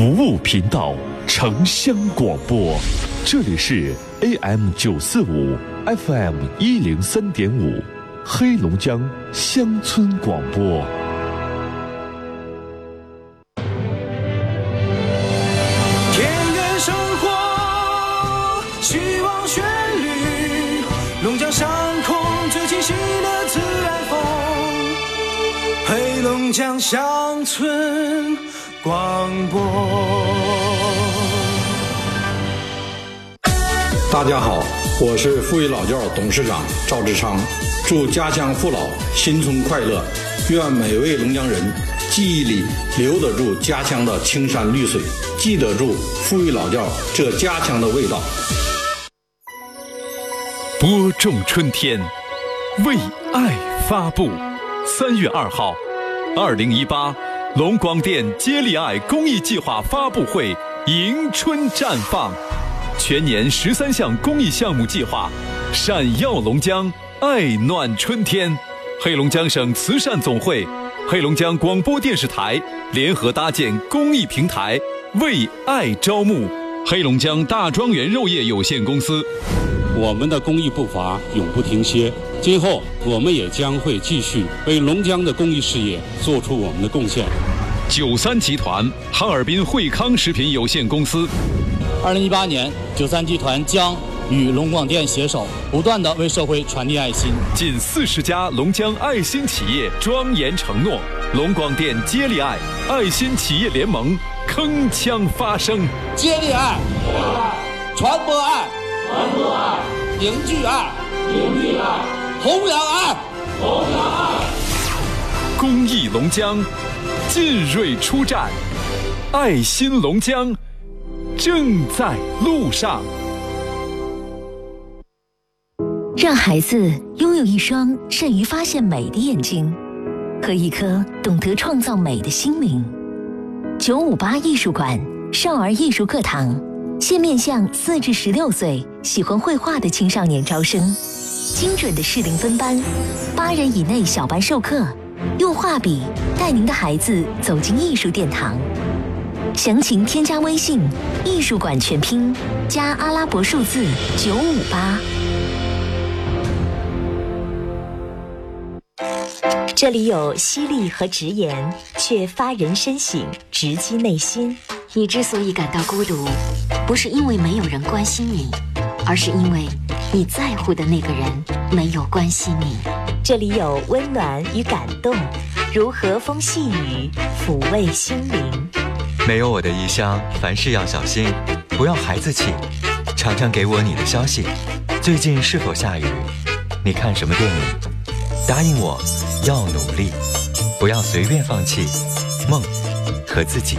服务频道，城乡广播，这里是 AM 九四五，FM 一零三点五，黑龙江乡村广播。田园生活，希望旋律，龙江上空最清晰的自然风，黑龙江乡村广播。大家好，我是富裕老窖董事长赵志昌，祝家乡父老新春快乐，愿每位龙江人记忆里留得住家乡的青山绿水，记得住富裕老窖这家乡的味道。播种春天，为爱发布。三月二号，二零一八龙广电接力爱公益计划发布会迎春绽放，全年十三项公益项目计划，闪耀龙江，爱暖春天。黑龙江省慈善总会、黑龙江广播电视台联合搭建公益平台，为爱招募。黑龙江大庄园肉业有限公司。我们的公益步伐永不停歇，今后我们也将会继续为龙江的公益事业做出我们的贡献。九三集团哈尔滨惠康食品有限公司，二零一八年，九三集团将与龙广电携手，不断的为社会传递爱心。近四十家龙江爱心企业庄严承诺，龙广电接力爱爱心企业联盟铿锵发声，接力爱，传播爱，传播爱，凝聚爱，凝聚爱，弘扬爱，弘扬爱。公益龙江，进锐出战，爱心龙江正在路上。让孩子拥有一双善于发现美的眼睛和一颗懂得创造美的心灵。九五八艺术馆少儿艺术课堂现面向四至十六岁喜欢绘画的青少年招生，精准的适龄分班，八人以内小班授课，用画笔带您的孩子走进艺术殿堂。详情添加微信“艺术馆全拼”加阿拉伯数字九五八。这里有犀利和直言，却发人深省，直击内心。你之所以感到孤独，不是因为没有人关心你，而是因为你在乎的那个人没有关心你。这里有温暖与感动，如和风细雨，抚慰心灵。没有我的异乡，凡事要小心，不要孩子气。常常给我你的消息，最近是否下雨？你看什么电影？答应我，要努力，不要随便放弃梦和自己。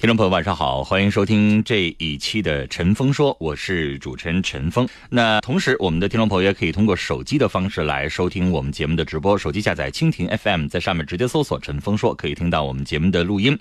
听众朋友，晚上好，欢迎收听这一期的《陈峰说》，我是主持人陈峰。那同时，我们的听众朋友也可以通过手机的方式来收听我们节目的直播。手机下载蜻蜓 FM，在上面直接搜索“陈峰说”，可以听到我们节目的录音。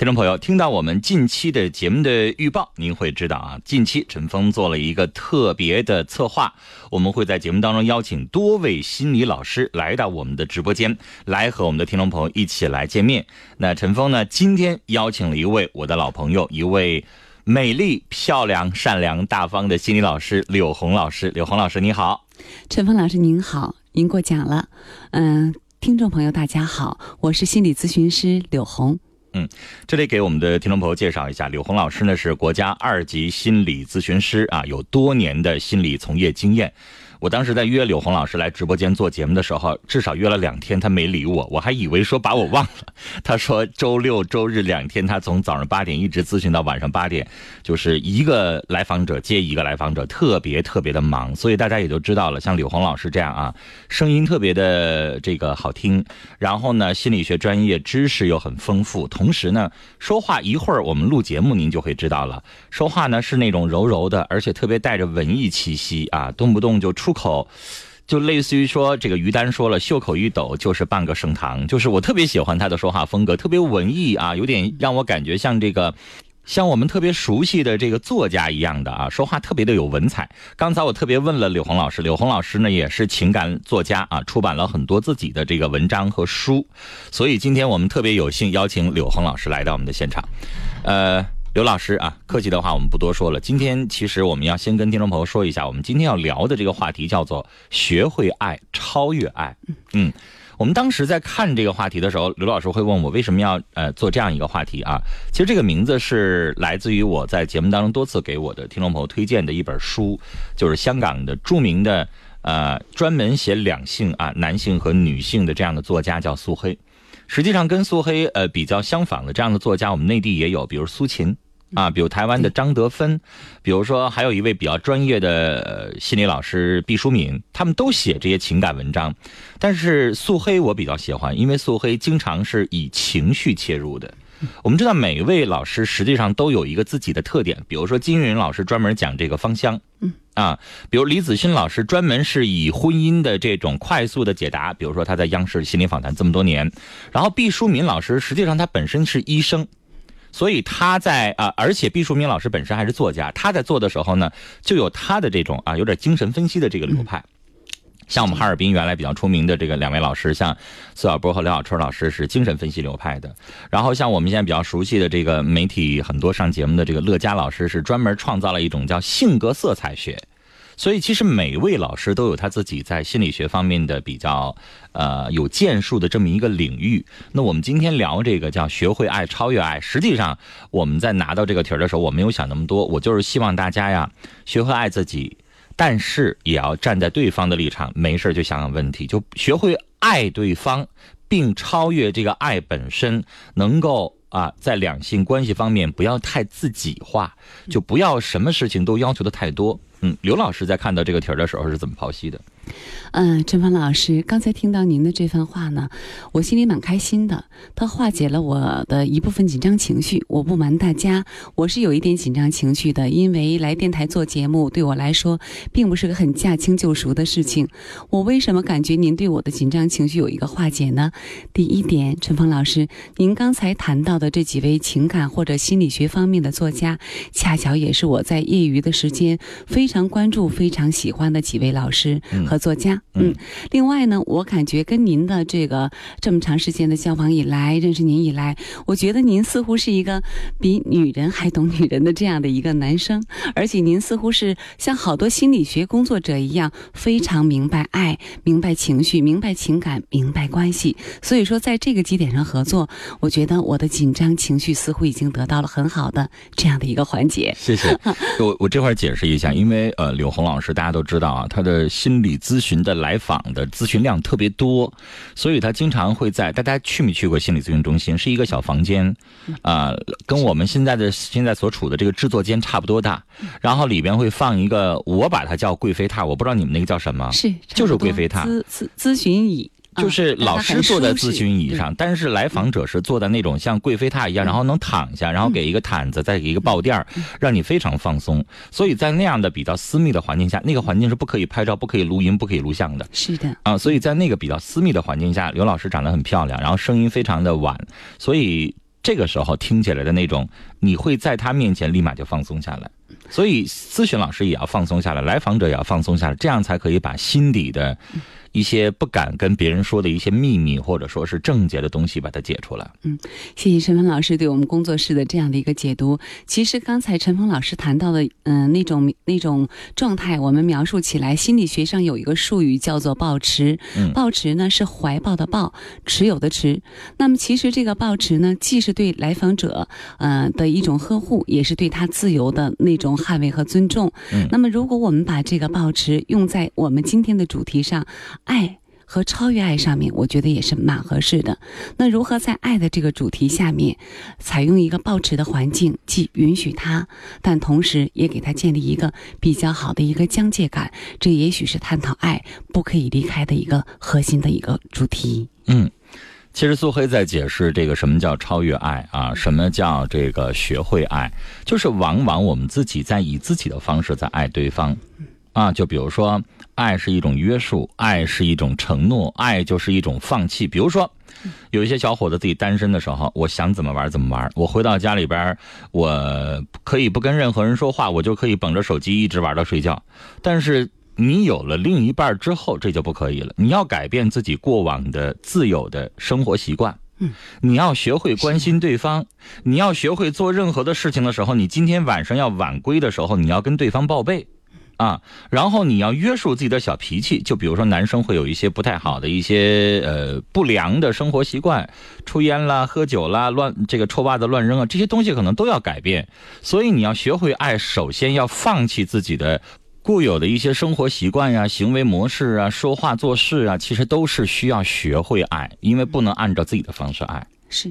听众朋友，听到我们近期的节目的预报，您会知道啊，近期陈峰做了一个特别的策划，我们会在节目当中邀请多位心理老师来到我们的直播间，来和我们的听众朋友一起来见面。那陈峰呢，今天邀请了一位我的老朋友，一位美丽、漂亮、善良、大方的心理老师柳红老师。柳红老师，你好。陈峰老师您好，您过奖了。嗯，听众朋友大家好，我是心理咨询师柳红。嗯，这里给我们的听众朋友介绍一下，柳红老师呢是国家二级心理咨询师啊，有多年的心理从业经验。我当时在约柳红老师来直播间做节目的时候，至少约了两天，他没理我，我还以为说把我忘了。他说周六周日两天，他从早上八点一直咨询到晚上八点，就是一个来访者接一个来访者，特别特别的忙。所以大家也就知道了，像柳红老师这样啊，声音特别的这个好听，然后呢，心理学专业知识又很丰富，同时呢，说话一会儿我们录节目您就会知道了，说话呢是那种柔柔的，而且特别带着文艺气息啊，动不动就出口。就类似于说，这个于丹说了，袖口一抖就是半个盛唐，就是我特别喜欢他的说话风格，特别文艺啊，有点让我感觉像这个，像我们特别熟悉的这个作家一样的啊，说话特别的有文采。刚才我特别问了柳红老师，柳红老师呢也是情感作家啊，出版了很多自己的这个文章和书，所以今天我们特别有幸邀请柳红老师来到我们的现场，呃。刘老师啊，客气的话我们不多说了。今天其实我们要先跟听众朋友说一下，我们今天要聊的这个话题叫做“学会爱，超越爱”。嗯，我们当时在看这个话题的时候，刘老师会问我为什么要呃做这样一个话题啊？其实这个名字是来自于我在节目当中多次给我的听众朋友推荐的一本书，就是香港的著名的呃专门写两性啊男性和女性的这样的作家叫苏黑。实际上跟苏黑呃比较相仿的这样的作家，我们内地也有，比如苏秦啊，比如台湾的张德芬，比如说还有一位比较专业的心理老师毕淑敏，他们都写这些情感文章。但是素黑我比较喜欢，因为素黑经常是以情绪切入的。我们知道每一位老师实际上都有一个自己的特点，比如说金云老师专门讲这个芳香，嗯。啊，比如李子勋老师专门是以婚姻的这种快速的解答，比如说他在央视心理访谈这么多年，然后毕淑敏老师实际上他本身是医生，所以他在啊，而且毕淑敏老师本身还是作家，他在做的时候呢，就有他的这种啊有点精神分析的这个流派。像我们哈尔滨原来比较出名的这个两位老师，像苏小波和刘小春老师是精神分析流派的。然后像我们现在比较熟悉的这个媒体很多上节目的这个乐嘉老师，是专门创造了一种叫性格色彩学。所以其实每位老师都有他自己在心理学方面的比较呃有建树的这么一个领域。那我们今天聊这个叫学会爱，超越爱。实际上我们在拿到这个题儿的时候，我没有想那么多，我就是希望大家呀学会爱自己。但是也要站在对方的立场，没事就想想问题，就学会爱对方，并超越这个爱本身，能够啊，在两性关系方面不要太自己化，就不要什么事情都要求的太多。嗯，刘老师在看到这个题儿的时候是怎么剖析的？嗯，陈芳老师，刚才听到您的这番话呢，我心里蛮开心的。它化解了我的一部分紧张情绪。我不瞒大家，我是有一点紧张情绪的，因为来电台做节目对我来说并不是个很驾轻就熟的事情。我为什么感觉您对我的紧张情绪有一个化解呢？第一点，陈芳老师，您刚才谈到的这几位情感或者心理学方面的作家，恰巧也是我在业余的时间非常关注、非常喜欢的几位老师和作家。嗯，另外呢，我感觉跟您的这个这么长时间的交往以来，认识您以来，我觉得您似乎是一个比女人还懂女人的这样的一个男生，而且您似乎是像好多心理学工作者一样，非常明白爱、明白情绪、明白情感、明白关系。所以说，在这个基点上合作，我觉得我的紧张情绪似乎已经得到了很好的这样的一个缓解。谢谢。我我这块解释一下，因为呃，柳红老师大家都知道啊，他的心理咨询的。的来访的咨询量特别多，所以他经常会在大家去没去过心理咨询中心？是一个小房间，啊，跟我们现在的现在所处的这个制作间差不多大。然后里边会放一个，我把它叫贵妃榻，我不知道你们那个叫什么？是，就是贵妃榻。咨咨咨询椅。就是老师坐在咨询椅上，但是来访者是坐在那种像贵妃榻一样，然后能躺下，然后给一个毯子，再给一个抱垫儿，让你非常放松。所以在那样的比较私密的环境下，那个环境是不可以拍照、不可以录音、不可以录像的。是的啊，所以在那个比较私密的环境下，刘老师长得很漂亮，然后声音非常的晚，所以这个时候听起来的那种，你会在他面前立马就放松下来。所以咨询老师也要放松下来，来访者也要放松下来，这样才可以把心底的。一些不敢跟别人说的一些秘密，或者说是症结的东西，把它解出来。嗯，谢谢陈峰老师对我们工作室的这样的一个解读。其实刚才陈峰老师谈到的，嗯，那种那种状态，我们描述起来，心理学上有一个术语叫做“抱持”。嗯，抱持呢是怀抱的抱，持有的持。那么其实这个抱持呢，既是对来访者，呃的一种呵护，也是对他自由的那种捍卫和尊重。嗯那么，如果我们把这个抱持用在我们今天的主题上，爱。和超越爱上面，我觉得也是蛮合适的。那如何在爱的这个主题下面，采用一个抱持的环境，既允许他，但同时也给他建立一个比较好的一个疆界感，这也许是探讨爱不可以离开的一个核心的一个主题。嗯，其实苏黑在解释这个什么叫超越爱啊，什么叫这个学会爱，就是往往我们自己在以自己的方式在爱对方，啊，就比如说，爱是一种约束，爱是一种承诺，爱就是一种放弃。比如说，有一些小伙子自己单身的时候，我想怎么玩怎么玩，我回到家里边，我可以不跟任何人说话，我就可以捧着手机一直玩到睡觉。但是你有了另一半之后，这就不可以了。你要改变自己过往的自有的生活习惯。嗯，你要学会关心对方，你要学会做任何的事情的时候，你今天晚上要晚归的时候，你要跟对方报备。啊，然后你要约束自己的小脾气，就比如说男生会有一些不太好的一些呃不良的生活习惯，抽烟啦、喝酒啦、乱这个臭袜子乱扔啊，这些东西可能都要改变。所以你要学会爱，首先要放弃自己的固有的一些生活习惯呀、行为模式啊、说话做事啊，其实都是需要学会爱，因为不能按照自己的方式爱。是，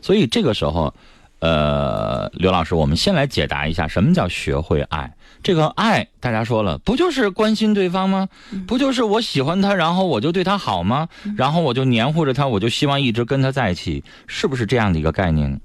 所以这个时候，呃，刘老师，我们先来解答一下什么叫学会爱。这个爱，大家说了，不就是关心对方吗？不就是我喜欢他，然后我就对他好吗？然后我就黏糊着他，我就希望一直跟他在一起，是不是这样的一个概念？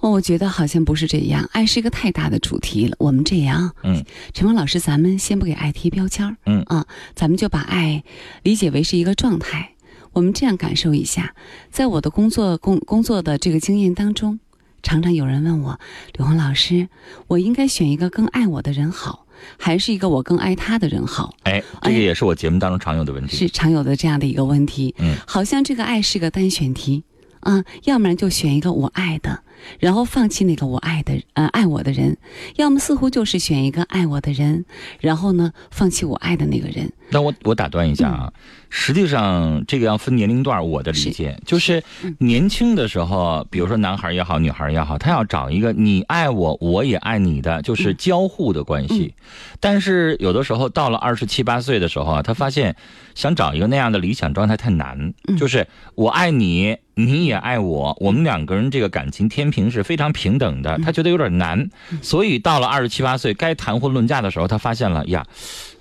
哦，我觉得好像不是这样。爱是一个太大的主题了。我们这样，嗯，陈峰老师，咱们先不给爱贴标签儿，嗯啊，咱们就把爱理解为是一个状态。我们这样感受一下，在我的工作工工作的这个经验当中。常常有人问我，刘红老师，我应该选一个更爱我的人好，还是一个我更爱他的人好？哎，这个也是我节目当中常有的问题，是常有的这样的一个问题。嗯，好像这个爱是个单选题啊，要不然就选一个我爱的，然后放弃那个我爱的呃爱我的人；要么似乎就是选一个爱我的人，然后呢放弃我爱的那个人。那我我打断一下啊，实际上这个要分年龄段。我的理解就是，年轻的时候，比如说男孩也好，女孩也好，他要找一个你爱我，我也爱你的，就是交互的关系。但是有的时候到了二十七八岁的时候啊，他发现想找一个那样的理想状态太难，就是我爱你，你也爱我，我们两个人这个感情天平是非常平等的，他觉得有点难，所以到了二十七八岁该谈婚论嫁的时候，他发现了呀。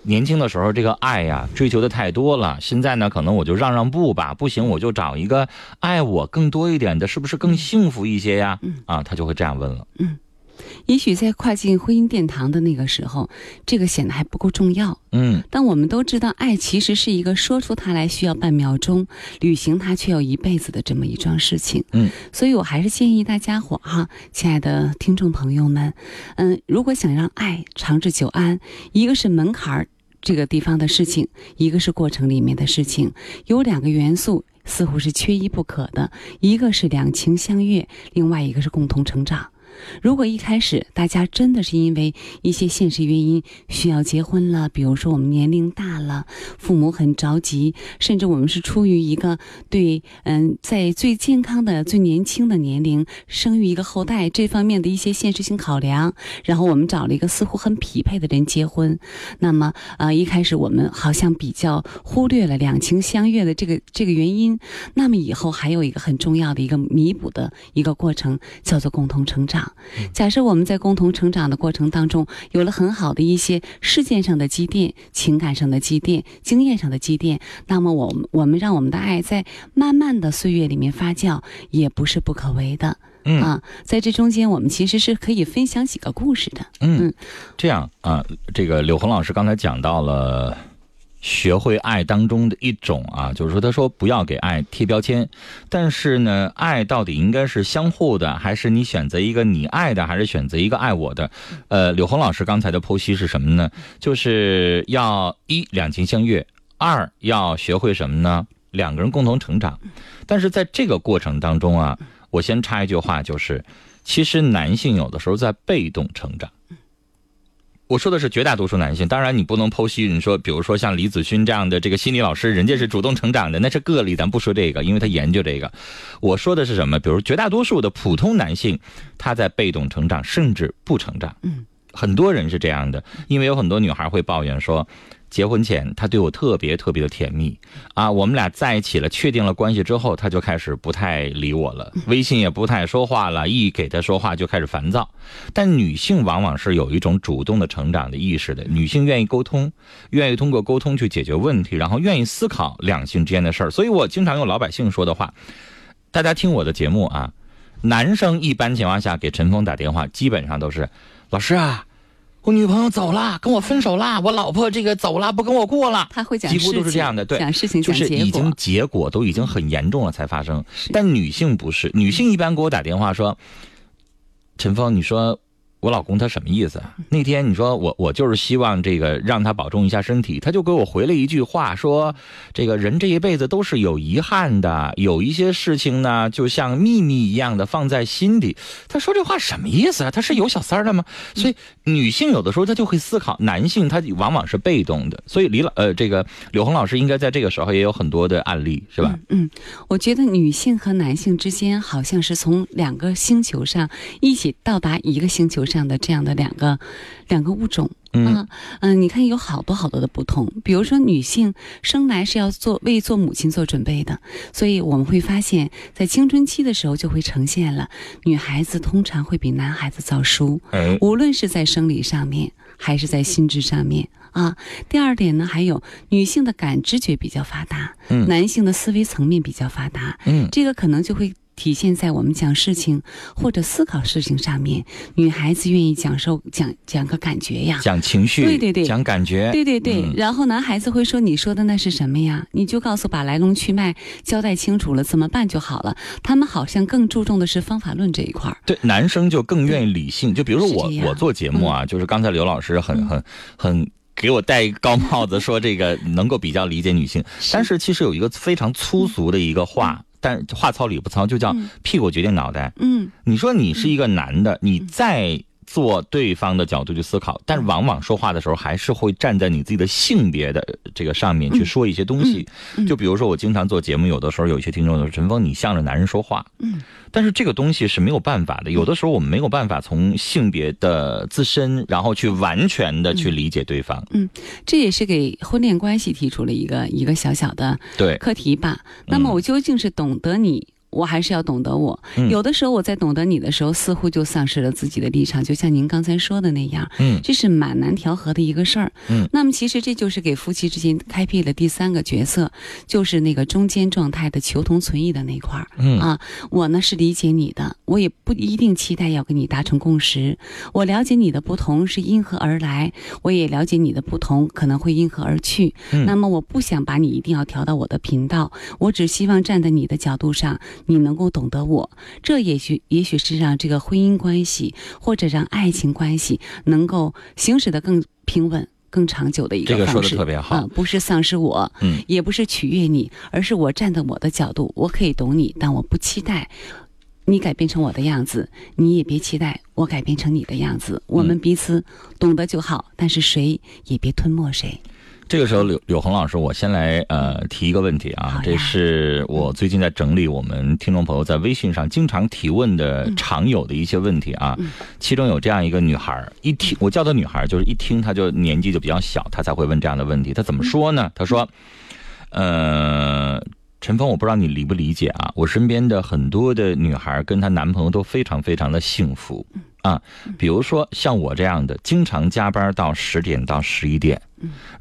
年轻的时候，这个爱呀，追求的太多了。现在呢，可能我就让让步吧，不行我就找一个爱我更多一点的，是不是更幸福一些呀？啊，他就会这样问了。嗯，也许在跨进婚姻殿堂的那个时候，这个显得还不够重要。嗯，但我们都知道，爱其实是一个说出它来需要半秒钟，履行它却要一辈子的这么一桩事情。嗯，所以我还是建议大家伙哈，亲爱的听众朋友们，嗯，如果想让爱长治久安，一个是门槛儿。这个地方的事情，一个是过程里面的事情，有两个元素似乎是缺一不可的，一个是两情相悦，另外一个是共同成长。如果一开始大家真的是因为一些现实原因需要结婚了，比如说我们年龄大了，父母很着急，甚至我们是出于一个对嗯在最健康的、最年轻的年龄生育一个后代这方面的一些现实性考量，然后我们找了一个似乎很匹配的人结婚，那么呃一开始我们好像比较忽略了两情相悦的这个这个原因，那么以后还有一个很重要的一个弥补的一个过程，叫做共同成长。假设我们在共同成长的过程当中，有了很好的一些事件上的积淀、情感上的积淀、经验上的积淀，那么我们我们让我们的爱在慢慢的岁月里面发酵，也不是不可为的。嗯啊，在这中间，我们其实是可以分享几个故事的。嗯，这样啊，这个柳红老师刚才讲到了。学会爱当中的一种啊，就是说，他说不要给爱贴标签，但是呢，爱到底应该是相互的，还是你选择一个你爱的，还是选择一个爱我的？呃，柳红老师刚才的剖析是什么呢？就是要一两情相悦，二要学会什么呢？两个人共同成长。但是在这个过程当中啊，我先插一句话，就是其实男性有的时候在被动成长。我说的是绝大多数男性，当然你不能剖析。你说，比如说像李子勋这样的这个心理老师，人家是主动成长的，那是个例，咱不说这个，因为他研究这个。我说的是什么？比如绝大多数的普通男性，他在被动成长，甚至不成长。嗯，很多人是这样的，因为有很多女孩会抱怨说。结婚前，他对我特别特别的甜蜜，啊，我们俩在一起了，确定了关系之后，他就开始不太理我了，微信也不太说话了，一给他说话就开始烦躁。但女性往往是有一种主动的成长的意识的，女性愿意沟通，愿意通过沟通去解决问题，然后愿意思考两性之间的事儿。所以我经常用老百姓说的话，大家听我的节目啊，男生一般情况下给陈峰打电话，基本上都是，老师啊。我女朋友走了，跟我分手了。我老婆这个走了，不跟我过了。他会讲几乎都是这样的，对，讲事情就是已经结果都已经很严重了才发生。但女性不是，女性一般给我打电话说：“陈峰，你说。”我老公他什么意思？那天你说我我就是希望这个让他保重一下身体，他就给我回了一句话，说这个人这一辈子都是有遗憾的，有一些事情呢就像秘密一样的放在心里。他说这话什么意思啊？他是有小三儿吗？所以女性有的时候她就会思考，男性他往往是被动的。所以李老呃这个柳红老师应该在这个时候也有很多的案例，是吧？嗯，我觉得女性和男性之间好像是从两个星球上一起到达一个星球。这样的这样的两个两个物种啊，嗯，你看有好多好多的不同。比如说，女性生来是要做为做母亲做准备的，所以我们会发现，在青春期的时候就会呈现了，女孩子通常会比男孩子早熟，无论是在生理上面还是在心智上面啊。第二点呢，还有女性的感知觉比较发达，嗯，男性的思维层面比较发达，嗯，这个可能就会。体现在我们讲事情或者思考事情上面，女孩子愿意讲受讲讲个感觉呀，讲情绪，对对对，讲感觉，对对对。然后男孩子会说：“你说的那是什么呀？”你就告诉把来龙去脉交代清楚了，怎么办就好了。他们好像更注重的是方法论这一块儿。对，男生就更愿意理性。就比如说我，我做节目啊，就是刚才刘老师很很很给我戴一个高帽子，说这个能够比较理解女性，但是其实有一个非常粗俗的一个话。但话糙理不糙，就叫屁股决定脑袋。嗯，你说你是一个男的，你再做对方的角度去思考，但是往往说话的时候还是会站在你自己的性别的这个上面去说一些东西。就比如说我经常做节目，有的时候有一些听众说：“陈峰，你向着男人说话。”嗯。但是这个东西是没有办法的，有的时候我们没有办法从性别的自身，然后去完全的去理解对方。嗯，这也是给婚恋关系提出了一个一个小小的对课题吧。那么我究竟是懂得你？我还是要懂得我，有的时候我在懂得你的时候，似乎就丧失了自己的立场，就像您刚才说的那样，嗯，这是蛮难调和的一个事儿，嗯，那么其实这就是给夫妻之间开辟了第三个角色，就是那个中间状态的求同存异的那块儿，嗯。啊，我呢是理解你的，我也不一定期待要跟你达成共识，我了解你的不同是因何而来，我也了解你的不同可能会因何而去，嗯，那么我不想把你一定要调到我的频道，我只希望站在你的角度上。你能够懂得我，这也许也许是让这个婚姻关系或者让爱情关系能够行驶的更平稳、更长久的一个方式。这个说的特别好，不是丧失我，嗯，也不是取悦你，而是我站在我的角度，我可以懂你，但我不期待你改变成我的样子，你也别期待我改变成你的样子。我们彼此懂得就好，但是谁也别吞没谁。这个时候，柳柳红老师，我先来呃提一个问题啊，这是我最近在整理我们听众朋友在微信上经常提问的常有的一些问题啊。其中有这样一个女孩，一听我叫她女孩，就是一听她就年纪就比较小，她才会问这样的问题。她怎么说呢？她说：“呃，陈峰，我不知道你理不理解啊，我身边的很多的女孩跟她男朋友都非常非常的幸福。”啊，比如说像我这样的，经常加班到十点到十一点，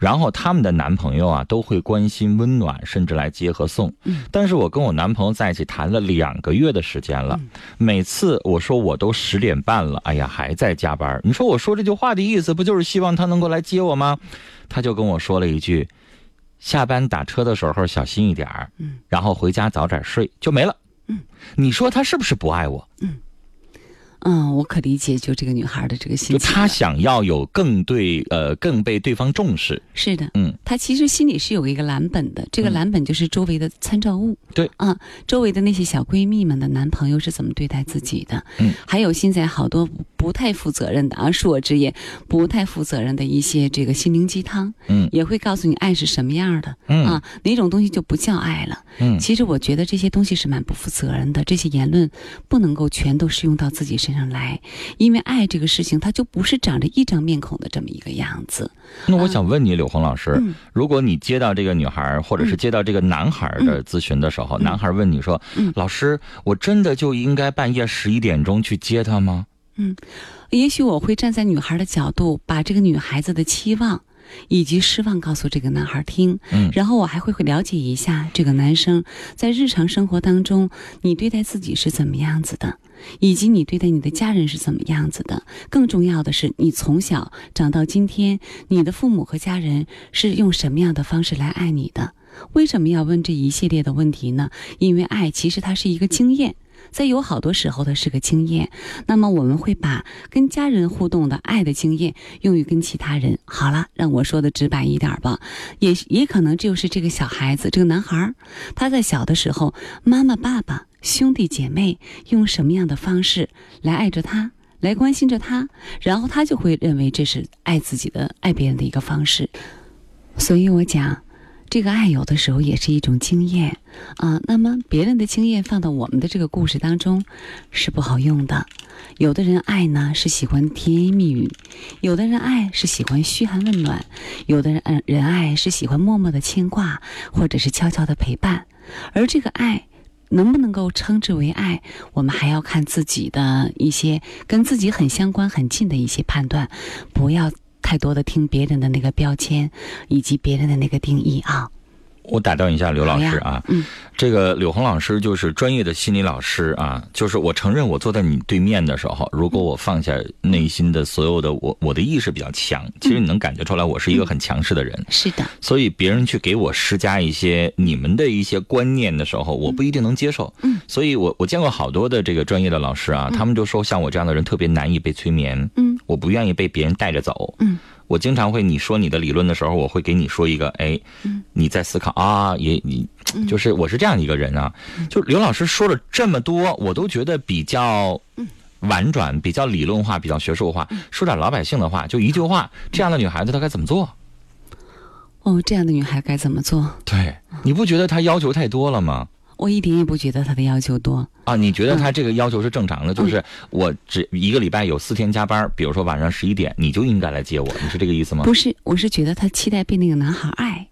然后他们的男朋友啊都会关心温暖，甚至来接和送。但是我跟我男朋友在一起谈了两个月的时间了，每次我说我都十点半了，哎呀还在加班。你说我说这句话的意思不就是希望他能够来接我吗？他就跟我说了一句：“下班打车的时候小心一点儿，然后回家早点睡就没了。”嗯，你说他是不是不爱我？嗯。嗯，我可理解就这个女孩的这个心情。就她想要有更对呃更被对方重视。是的，嗯，她其实心里是有一个蓝本的，这个蓝本就是周围的参照物。对啊，周围的那些小闺蜜们的男朋友是怎么对待自己的？嗯，还有现在好多不太负责任的啊，恕我直言，不太负责任的一些这个心灵鸡汤，嗯，也会告诉你爱是什么样的，嗯啊，哪种东西就不叫爱了。嗯，其实我觉得这些东西是蛮不负责任的，这些言论不能够全都适用到自己身上。上来，因为爱这个事情，它就不是长着一张面孔的这么一个样子。那我想问你，柳红老师，嗯。如果你接到这个女孩，或者是接到这个男孩的咨询的时候，男孩问你说：“嗯老师，我真的就应该半夜十一点钟去接她吗？也许我会站在女孩的角度，把这个女孩子的期望以及失望告诉这个男孩听，嗯然后我还会会了解一下这个男生在日常生活当中，你对待自己是怎么样子的，以及你对待你的家人是怎么样子的。更重要的是，你从小长到今天，你的父母和家人是用什么样的方式来爱你的？为什么要问这一系列的问题呢？因为爱其实它是一个经验。在有好多时候它是个经验，那么我们会把跟家人互动的爱的经验用于跟其他人。好了，让我说的直白一点吧，也也可能就是这个小孩子，这个男孩，他在小的时候，妈妈、爸爸、兄弟姐妹用什么样的方式来爱着他，来关心着他，然后他就会认为这是爱自己的、爱别人的一个方式。所以我讲。这个爱有的时候也是一种经验啊，那么别人的经验放到我们的这个故事当中是不好用的。有的人爱呢是喜欢甜言蜜语，有的人爱是喜欢嘘寒问暖，有的人嗯人爱是喜欢默默的牵挂，或者是悄悄的陪伴。而这个爱能不能够称之为爱，我们还要看自己的一些跟自己很相关、很近的一些判断，不要。太多的听别人的那个标签，以及别人的那个定义啊。我打断一下刘老师啊，嗯，这个柳红老师就是专业的心理老师啊，就是我承认我坐在你对面的时候，如果我放下内心的所有的我，我的意识比较强，其实你能感觉出来我是一个很强势的人，是的，所以别人去给我施加一些你们的一些观念的时候，我不一定能接受，嗯，所以我我见过好多的这个专业的老师啊，他们就说像我这样的人特别难以被催眠，嗯，我不愿意被别人带着走，嗯。我经常会你说你的理论的时候，我会给你说一个，哎，你在思考啊，也你就是我是这样一个人啊，就刘老师说了这么多，我都觉得比较婉转，比较理论化，比较学术化，说点老百姓的话，就一句话，这样的女孩子她该怎么做？哦，这样的女孩该怎么做？对，你不觉得她要求太多了吗？我一点也不觉得他的要求多啊！你觉得他这个要求是正常的？就是我只一个礼拜有四天加班，比如说晚上十一点，你就应该来接我，你是这个意思吗？不是，我是觉得他期待被那个男孩爱，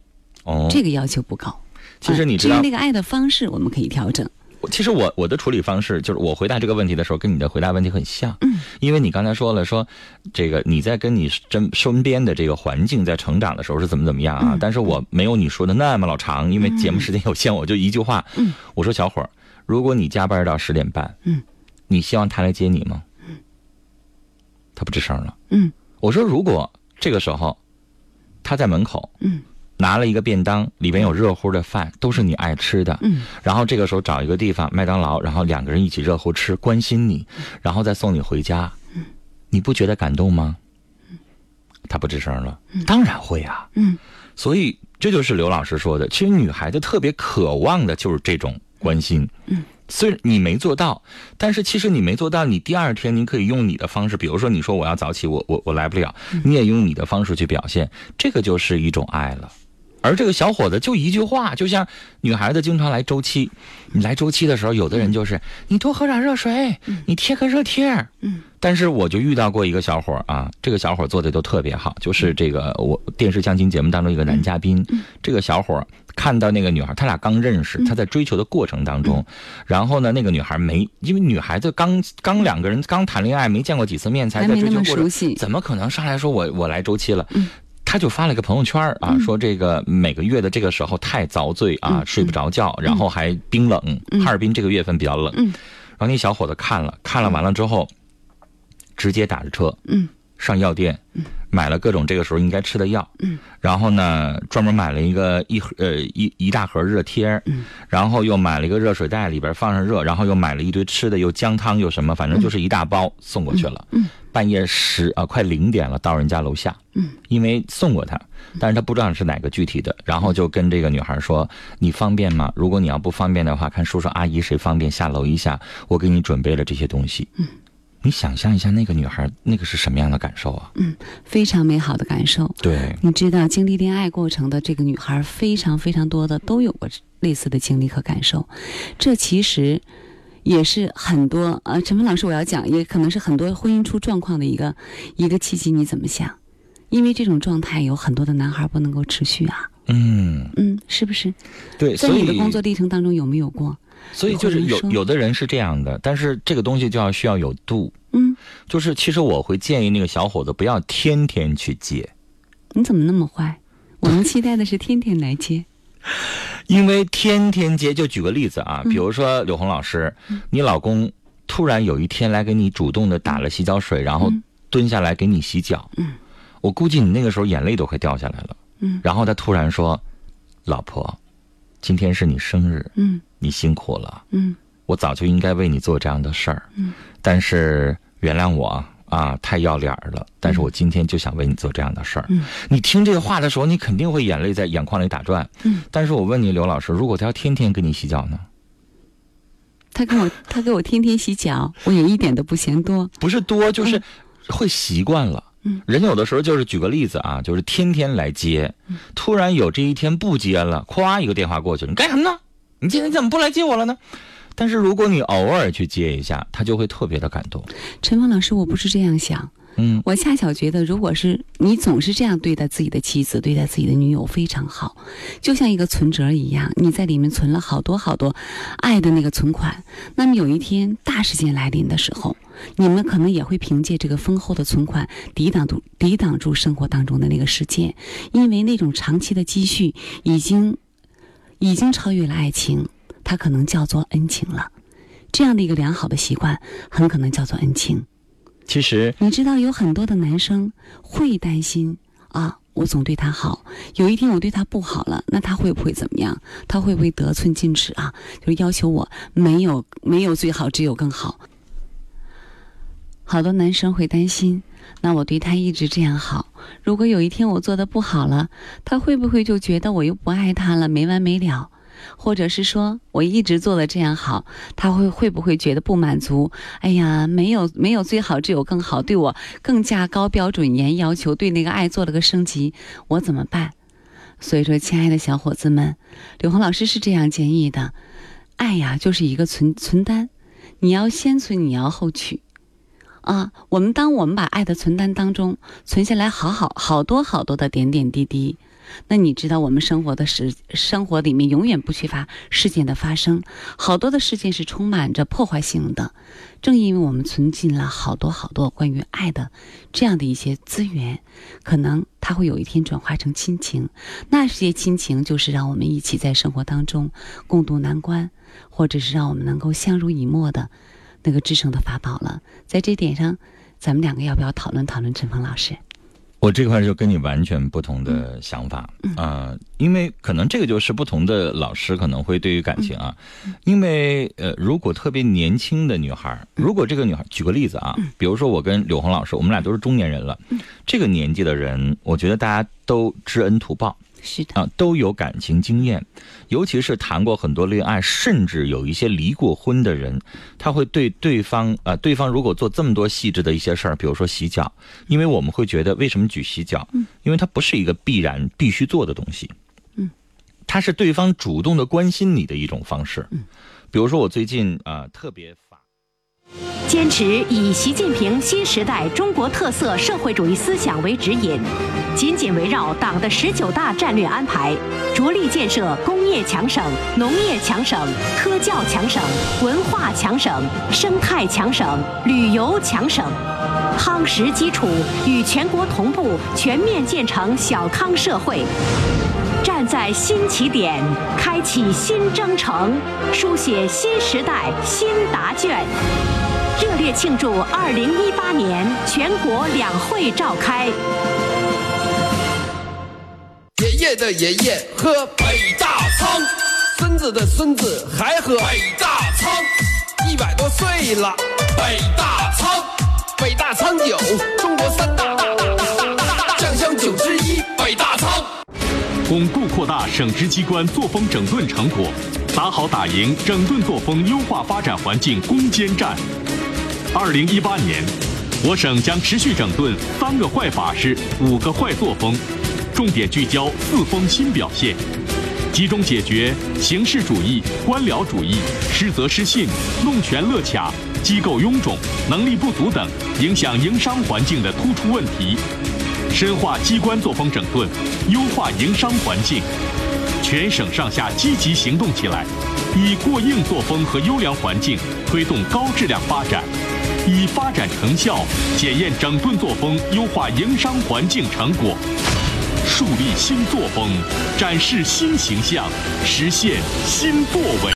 哦，这个要求不高。其实你知道，至于那个爱的方式，我们可以调整。其实我我的处理方式就是我回答这个问题的时候，跟你的回答问题很像。嗯，因为你刚才说了，说这个你在跟你身身边的这个环境在成长的时候是怎么怎么样啊？嗯、但是我没有你说的那么老长，因为节目时间有限，我就一句话。嗯，我说小伙儿，如果你加班到十点半，嗯，你希望他来接你吗？嗯，他不吱声了。嗯，我说如果这个时候他在门口，嗯。拿了一个便当，里面有热乎的饭，都是你爱吃的。嗯，然后这个时候找一个地方，麦当劳，然后两个人一起热乎吃，关心你，然后再送你回家。嗯，你不觉得感动吗？嗯，他不吱声了。当然会啊。嗯，所以这就是刘老师说的，其实女孩子特别渴望的就是这种关心。嗯。虽然你没做到，但是其实你没做到，你第二天你可以用你的方式，比如说你说我要早起，我我我来不了，你也用你的方式去表现，这个就是一种爱了。而这个小伙子就一句话，就像女孩子经常来周期，你来周期的时候，有的人就是你多喝点热水，你贴个热贴。嗯，但是我就遇到过一个小伙啊，这个小伙做的都特别好，就是这个我电视相亲节目当中一个男嘉宾，这个小伙看到那个女孩，他俩刚认识，他在追求的过程当中，然后呢，那个女孩没，因为女孩子刚刚两个人刚谈恋爱，没见过几次面，才在追求过程，怎么可能上来说我我来周期了？嗯。他就发了个朋友圈啊，说这个每个月的这个时候太遭罪啊，睡不着觉，然后还冰冷。哈尔滨这个月份比较冷。然后那小伙子看了看了完了之后，直接打着车，上药店，买了各种这个时候应该吃的药。然后呢，专门买了一个一盒呃一一大盒热贴，然后又买了一个热水袋，里边放上热，然后又买了一堆吃的，又姜汤又什么，反正就是一大包送过去了。半夜十啊，快零点了，到人家楼下。嗯，因为送过他，但是他不知道是哪个具体的，然后就跟这个女孩说：“你方便吗？如果你要不方便的话，看叔叔阿姨谁方便下楼一下，我给你准备了这些东西。”嗯，你想象一下那个女孩那个是什么样的感受啊？嗯，非常美好的感受。对，你知道经历恋爱过程的这个女孩非常非常多的都有过类似的经历和感受，这其实。也是很多呃，陈峰老师，我要讲，也可能是很多婚姻出状况的一个一个契机。你怎么想？因为这种状态有很多的男孩不能够持续啊。嗯嗯，是不是？对，在你的工作历程当中有没有过？所以就是有有的人是这样的，但是这个东西就要需要有度。嗯，就是其实我会建议那个小伙子不要天天去接。你怎么那么坏？我们期待的是天天来接。因为天天接，就举个例子啊，比如说柳红老师，你老公突然有一天来给你主动的打了洗脚水，然后蹲下来给你洗脚，嗯，我估计你那个时候眼泪都快掉下来了，嗯，然后他突然说：“老婆，今天是你生日，嗯，你辛苦了，嗯，我早就应该为你做这样的事儿，嗯，但是原谅我。”啊，太要脸了！但是我今天就想为你做这样的事儿。嗯，你听这个话的时候，你肯定会眼泪在眼眶里打转。嗯，但是我问你，刘老师，如果他要天天给你洗脚呢？他跟我，他给我天天洗脚，我也一点都不嫌多。不是多，就是会习惯了。嗯，人有的时候就是举个例子啊，就是天天来接，突然有这一天不接了，咵一个电话过去了，你干什么呢？你今天怎么不来接我了呢？但是如果你偶尔去接一下，他就会特别的感动。陈峰老师，我不是这样想，嗯，我恰巧觉得，如果是你总是这样对待自己的妻子、对待自己的女友，非常好，就像一个存折一样，你在里面存了好多好多爱的那个存款。那么有一天大事件来临的时候，你们可能也会凭借这个丰厚的存款抵挡住抵挡住生活当中的那个事件，因为那种长期的积蓄已经已经超越了爱情。它可能叫做恩情了，这样的一个良好的习惯，很可能叫做恩情。其实你知道，有很多的男生会担心啊，我总对他好，有一天我对他不好了，那他会不会怎么样？他会不会得寸进尺啊？就是要求我没有没有最好，只有更好。好多男生会担心，那我对他一直这样好，如果有一天我做的不好了，他会不会就觉得我又不爱他了，没完没了？或者是说我一直做的这样好，他会会不会觉得不满足？哎呀，没有没有最好，只有更好，对我更加高标准严要求，对那个爱做了个升级，我怎么办？所以说，亲爱的小伙子们，刘红老师是这样建议的：爱呀，就是一个存存单，你要先存，你要后取。啊，我们当我们把爱的存单当中存下来，好好好多好多的点点滴滴。那你知道，我们生活的时生活里面永远不缺乏事件的发生，好多的事件是充满着破坏性的。正因为我们存进了好多好多关于爱的这样的一些资源，可能它会有一天转化成亲情。那些亲情就是让我们一起在生活当中共度难关，或者是让我们能够相濡以沫的那个制胜的法宝了。在这点上，咱们两个要不要讨论讨论？陈峰老师。我这块就跟你完全不同的想法啊，因为可能这个就是不同的老师可能会对于感情啊，因为呃，如果特别年轻的女孩，如果这个女孩，举个例子啊，比如说我跟柳红老师，我们俩都是中年人了，这个年纪的人，我觉得大家都知恩图报。是的。啊，都有感情经验，尤其是谈过很多恋爱，甚至有一些离过婚的人，他会对对方啊，对方如果做这么多细致的一些事儿，比如说洗脚，因为我们会觉得为什么举洗脚？嗯，因为它不是一个必然必须做的东西，嗯，它是对方主动的关心你的一种方式，嗯，比如说我最近啊特别。坚持以习近平新时代中国特色社会主义思想为指引，紧紧围绕党的十九大战略安排，着力建设工业强省、农业强省、科教强省、文化强省、生态强省、旅游强省，夯实基础，与全国同步全面建成小康社会。站在新起点，开启新征程，书写新时代新答卷。热烈庆祝二零一八年全国两会召开。爷爷的爷爷喝北大仓，孙子的孙子还喝北大仓，一百多岁了，北大仓，北大仓酒，中国三大大大大大大酱香酒之一，北大仓。巩固扩大省直机关作风整顿成果，打好打赢整顿作风优化发展环境攻坚战。二零一八年，我省将持续整顿三个坏法式、五个坏作风，重点聚焦四风新表现，集中解决形式主义、官僚主义、失责失信、弄权乐卡、机构臃肿、能力不足等影响营商环境的突出问题，深化机关作风整顿，优化营商环境。全省上下积极行动起来，以过硬作风和优良环境推动高质量发展。以发展成效检验整顿作风，优化营商环境成果，树立新作风，展示新形象，实现新作为。